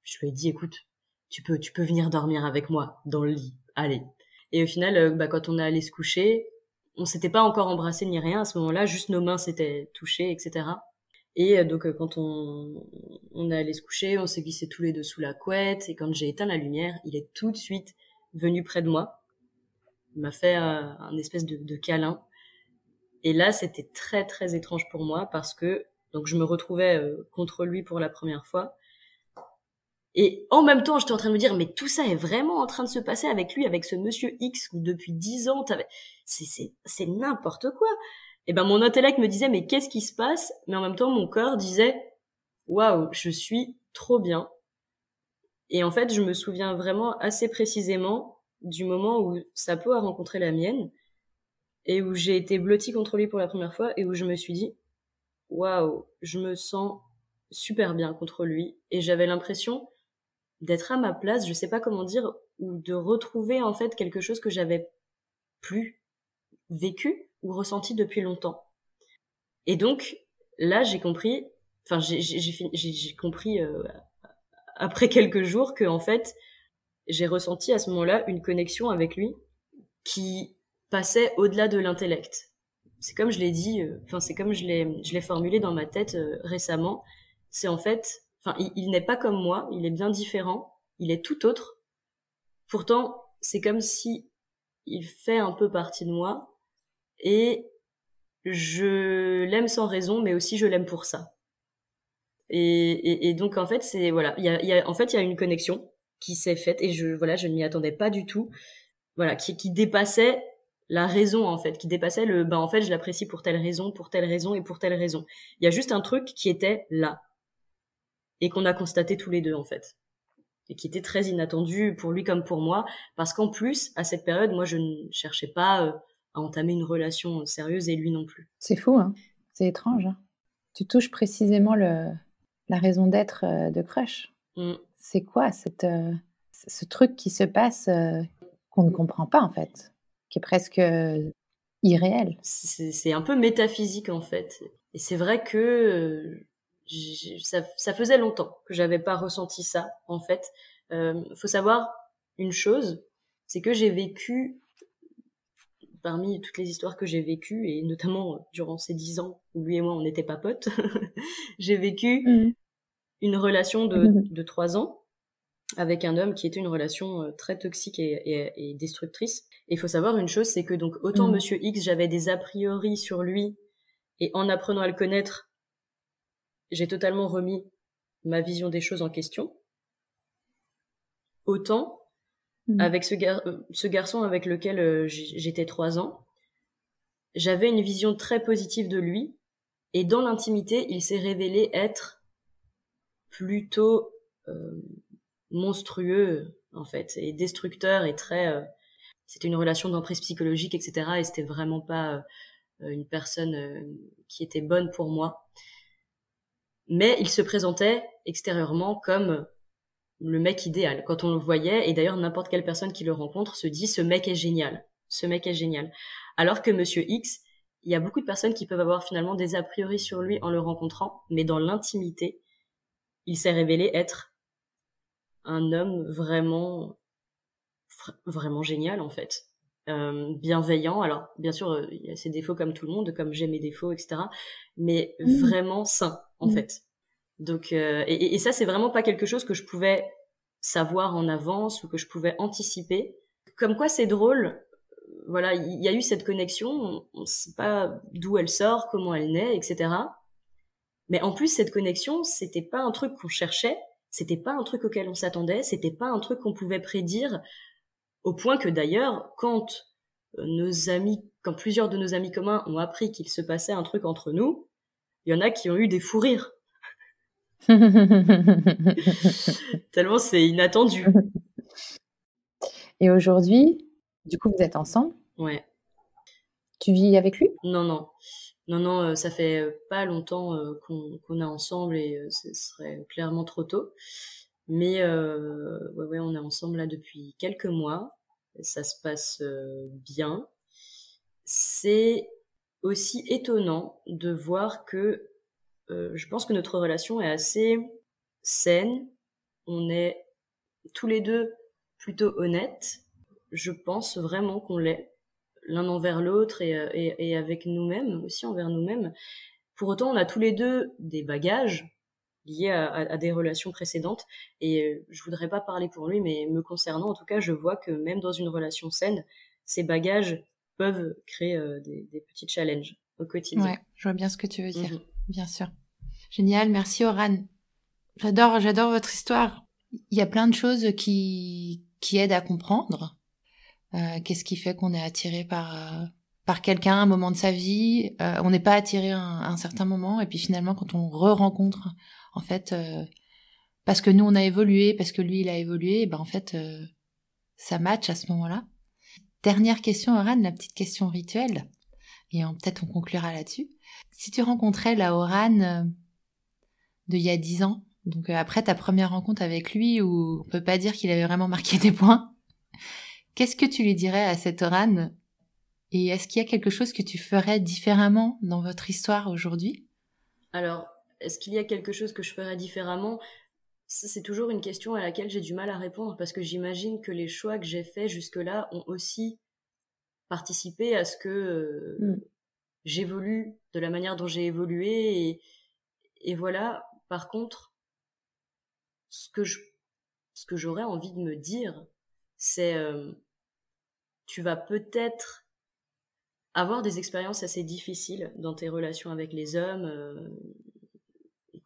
je lui ai dit, écoute, tu peux, tu peux venir dormir avec moi dans le lit. Allez. Et au final, bah, quand on est allé se coucher, on s'était pas encore embrassé ni rien à ce moment-là, juste nos mains s'étaient touchées, etc. Et euh, donc euh, quand on, on est allé se coucher, on s'est glissé tous les deux sous la couette, et quand j'ai éteint la lumière, il est tout de suite venu près de moi. Il m'a fait euh, un espèce de, de câlin. Et là, c'était très très étrange pour moi parce que donc je me retrouvais contre lui pour la première fois et en même temps, j'étais en train de me dire, mais tout ça est vraiment en train de se passer avec lui, avec ce monsieur X, où depuis dix ans, c'est, n'importe quoi. Et ben, mon intellect me disait, mais qu'est-ce qui se passe? Mais en même temps, mon corps disait, waouh, je suis trop bien. Et en fait, je me souviens vraiment assez précisément du moment où sa peau a rencontré la mienne, et où j'ai été blottie contre lui pour la première fois, et où je me suis dit, waouh, je me sens super bien contre lui, et j'avais l'impression d'être à ma place, je sais pas comment dire, ou de retrouver en fait quelque chose que j'avais plus vécu ou ressenti depuis longtemps. Et donc là, j'ai compris, enfin j'ai compris euh, après quelques jours que en fait j'ai ressenti à ce moment-là une connexion avec lui qui passait au-delà de l'intellect. C'est comme je l'ai dit, euh, enfin c'est comme je l'ai je l'ai formulé dans ma tête euh, récemment. C'est en fait Enfin, il, n'est pas comme moi, il est bien différent, il est tout autre. Pourtant, c'est comme si il fait un peu partie de moi et je l'aime sans raison, mais aussi je l'aime pour ça. Et, donc en fait, c'est voilà, il y a, en fait il y a une connexion qui s'est faite et je voilà, je ne m'y attendais pas du tout. Voilà, qui, qui dépassait la raison en fait, qui dépassait le ben en fait je l'apprécie pour telle raison, pour telle raison et pour telle raison. Il y a juste un truc qui était là et qu'on a constaté tous les deux en fait et qui était très inattendu pour lui comme pour moi parce qu'en plus à cette période moi je ne cherchais pas euh, à entamer une relation sérieuse et lui non plus. C'est fou hein c'est étrange. Hein tu touches précisément le la raison d'être euh, de Crush. Mm. C'est quoi cette euh, ce truc qui se passe qu'on ne comprend pas en fait, qui est presque irréel? C'est un peu métaphysique en fait. Et c'est vrai que ça, ça, faisait longtemps que j'avais pas ressenti ça en fait. Euh, faut savoir une chose, c'est que j'ai vécu parmi toutes les histoires que j'ai vécues et notamment durant ces dix ans où lui et moi on n'était pas potes, j'ai vécu mmh. une relation de, mmh. de trois ans avec un homme qui était une relation euh, très toxique et, et, et destructrice. Et il faut savoir une chose, c'est que donc autant mmh. Monsieur X, j'avais des a priori sur lui, et en apprenant à le connaître, j'ai totalement remis ma vision des choses en question. Autant Mhm. avec ce, gar- ce garçon avec lequel euh, j'étais trois ans, j'avais une vision très positive de lui. Et dans l'intimité, il s'est révélé être plutôt euh, monstrueux en fait, et destructeur et très. euh, c'était une relation d'emprise psychologique, etc. Et c'était vraiment pas euh, une personne qui était bonne pour moi. Mais il se présentait extérieurement comme le mec idéal. Quand on le voyait, et d'ailleurs n'importe quelle personne qui le rencontre se dit ce mec est génial, ce mec est génial. Alors que Monsieur X, il y a beaucoup de personnes qui peuvent avoir finalement des a priori sur lui en le rencontrant, mais dans l'intimité, il s'est révélé être un homme vraiment, vra- vraiment génial en fait. Euh, bienveillant. Alors, bien sûr, euh, il y a ses défauts comme tout le monde, comme j'ai mes défauts, etc. Mais Mhm. vraiment sain, en Mhm. fait. Donc, euh, et, et- ça, c'est vraiment pas quelque chose que je pouvais savoir en avance ou que je pouvais anticiper. Comme quoi, c'est drôle. Voilà, il y a eu cette connexion. On, on sait pas d'où elle sort, comment elle naît, etc. Mais en plus, cette connexion, c'était pas un truc qu'on cherchait. C'était pas un truc auquel on s'attendait. C'était pas un truc qu'on pouvait prédire. Au point que d'ailleurs, quand euh, nos amis, quand plusieurs de nos amis communs ont appris qu'il se passait un truc entre nous, il y en a qui ont eu des fous rires. Tellement c'est inattendu. Et aujourd'hui, du coup, vous êtes ensemble. Ouais. Tu vis avec lui? Non, non. Non, non, euh, ça fait euh, pas longtemps qu'on est ensemble et ce serait clairement trop tôt. Mais euh, ouais, ouais, on est ensemble là depuis quelques mois. Ça se passe euh, bien. C'est aussi étonnant de voir que euh, je pense que notre relation est assez saine. On est tous les deux plutôt honnêtes. Je pense vraiment qu'on l'est l'un envers l'autre et, euh, et, et avec nous-mêmes, aussi envers nous-mêmes. Pour autant, on a tous les deux des bagages liés à, à- à des relations précédentes. Et euh, je voudrais pas parler pour lui, mais me concernant, en tout cas, je vois que même dans une relation saine, ces bagages peuvent créer euh, des, des petits challenges au quotidien. Ouais, je vois bien ce que tu veux dire, Mhm. bien sûr. Génial, merci Oran. J'adore, j'adore votre histoire. Il y a plein de choses qui, qui aident à comprendre. Euh, Qu'est-ce qui fait qu'on est attiré par, euh, par quelqu'un à un moment de sa vie? On n'est pas attiré à un, à un certain moment, et puis finalement, quand on re-rencontre, en fait, euh, parce que nous on a évolué, parce que lui il a évolué, ben en fait, euh, ça match à ce moment-là. Dernière question, Oran, la petite question rituelle, et peut-être on conclura là-dessus. Si tu rencontrais la Oran euh, de il y a dix ans, donc euh, après ta première rencontre avec lui, où on peut pas dire qu'il avait vraiment marqué des points, qu'est-ce que tu lui dirais à cette Oran? Et est-ce qu'il y a quelque chose que tu ferais différemment dans votre histoire aujourd'hui? Alors, est-ce qu'il y a quelque chose que je ferais différemment? C'est toujours une question à laquelle j'ai du mal à répondre parce que j'imagine que les choix que j'ai faits jusque-là ont aussi participé à ce que euh, Mm. j'évolue de la manière dont j'ai évolué et, et voilà. Par contre, ce que je, ce que j'aurais envie de me dire, c'est euh, tu vas peut-être avoir des expériences assez difficiles dans tes relations avec les hommes euh,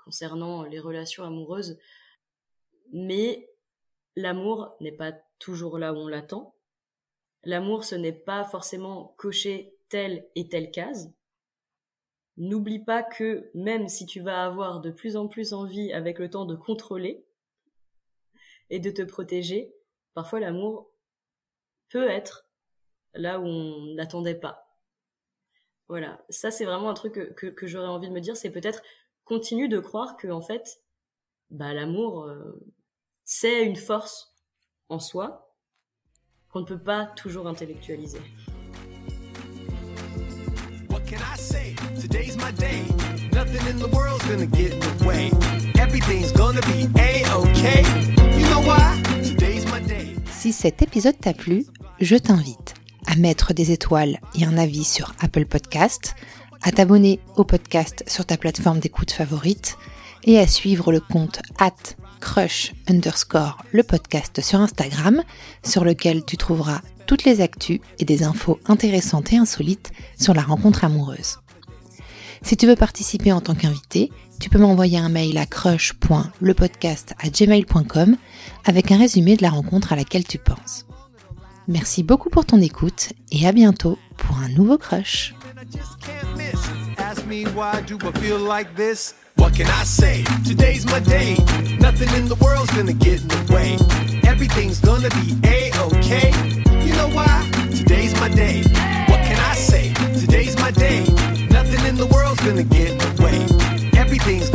concernant les relations amoureuses, mais l'amour n'est pas toujours là où on l'attend. L'amour, ce n'est pas forcément cocher telle et telle case. N'oublie pas que même si tu vas avoir de plus en plus envie avec le temps de contrôler et de te protéger, parfois l'amour peut être là où on n'attendait pas. Voilà, ça c'est vraiment un truc que, que, que j'aurais envie de me dire, c'est peut-être continue de croire que en fait, bah, l'amour euh, c'est une force en soi qu'on ne peut pas toujours intellectualiser. What can I say? Today's my day. Nothing in the world's gonna get in the way. Everything's gonna be a-okay. You know why? Today's my day. Si cet épisode t'a plu, je t'invite à mettre des étoiles et un avis sur Apple Podcast, à t'abonner au podcast sur ta plateforme d'écoute favorite et à suivre le compte at crush underscore le podcast sur Instagram sur lequel tu trouveras toutes les actus et des infos intéressantes et insolites sur la rencontre amoureuse. Si tu veux participer en tant qu'invité, tu peux m'envoyer un mail à crush.lepodcast@gmail.com avec un résumé de la rencontre à laquelle tu penses. Merci beaucoup pour ton écoute et à bientôt pour un nouveau crush. Me why do I feel like this? What can I say? Today's my day. Nothing in the world's gonna get in the way. Everything's gonna be a-okay. You know why? Today's my day. What can I say? Today's my day. Nothing in the world's gonna get in the way. Everything's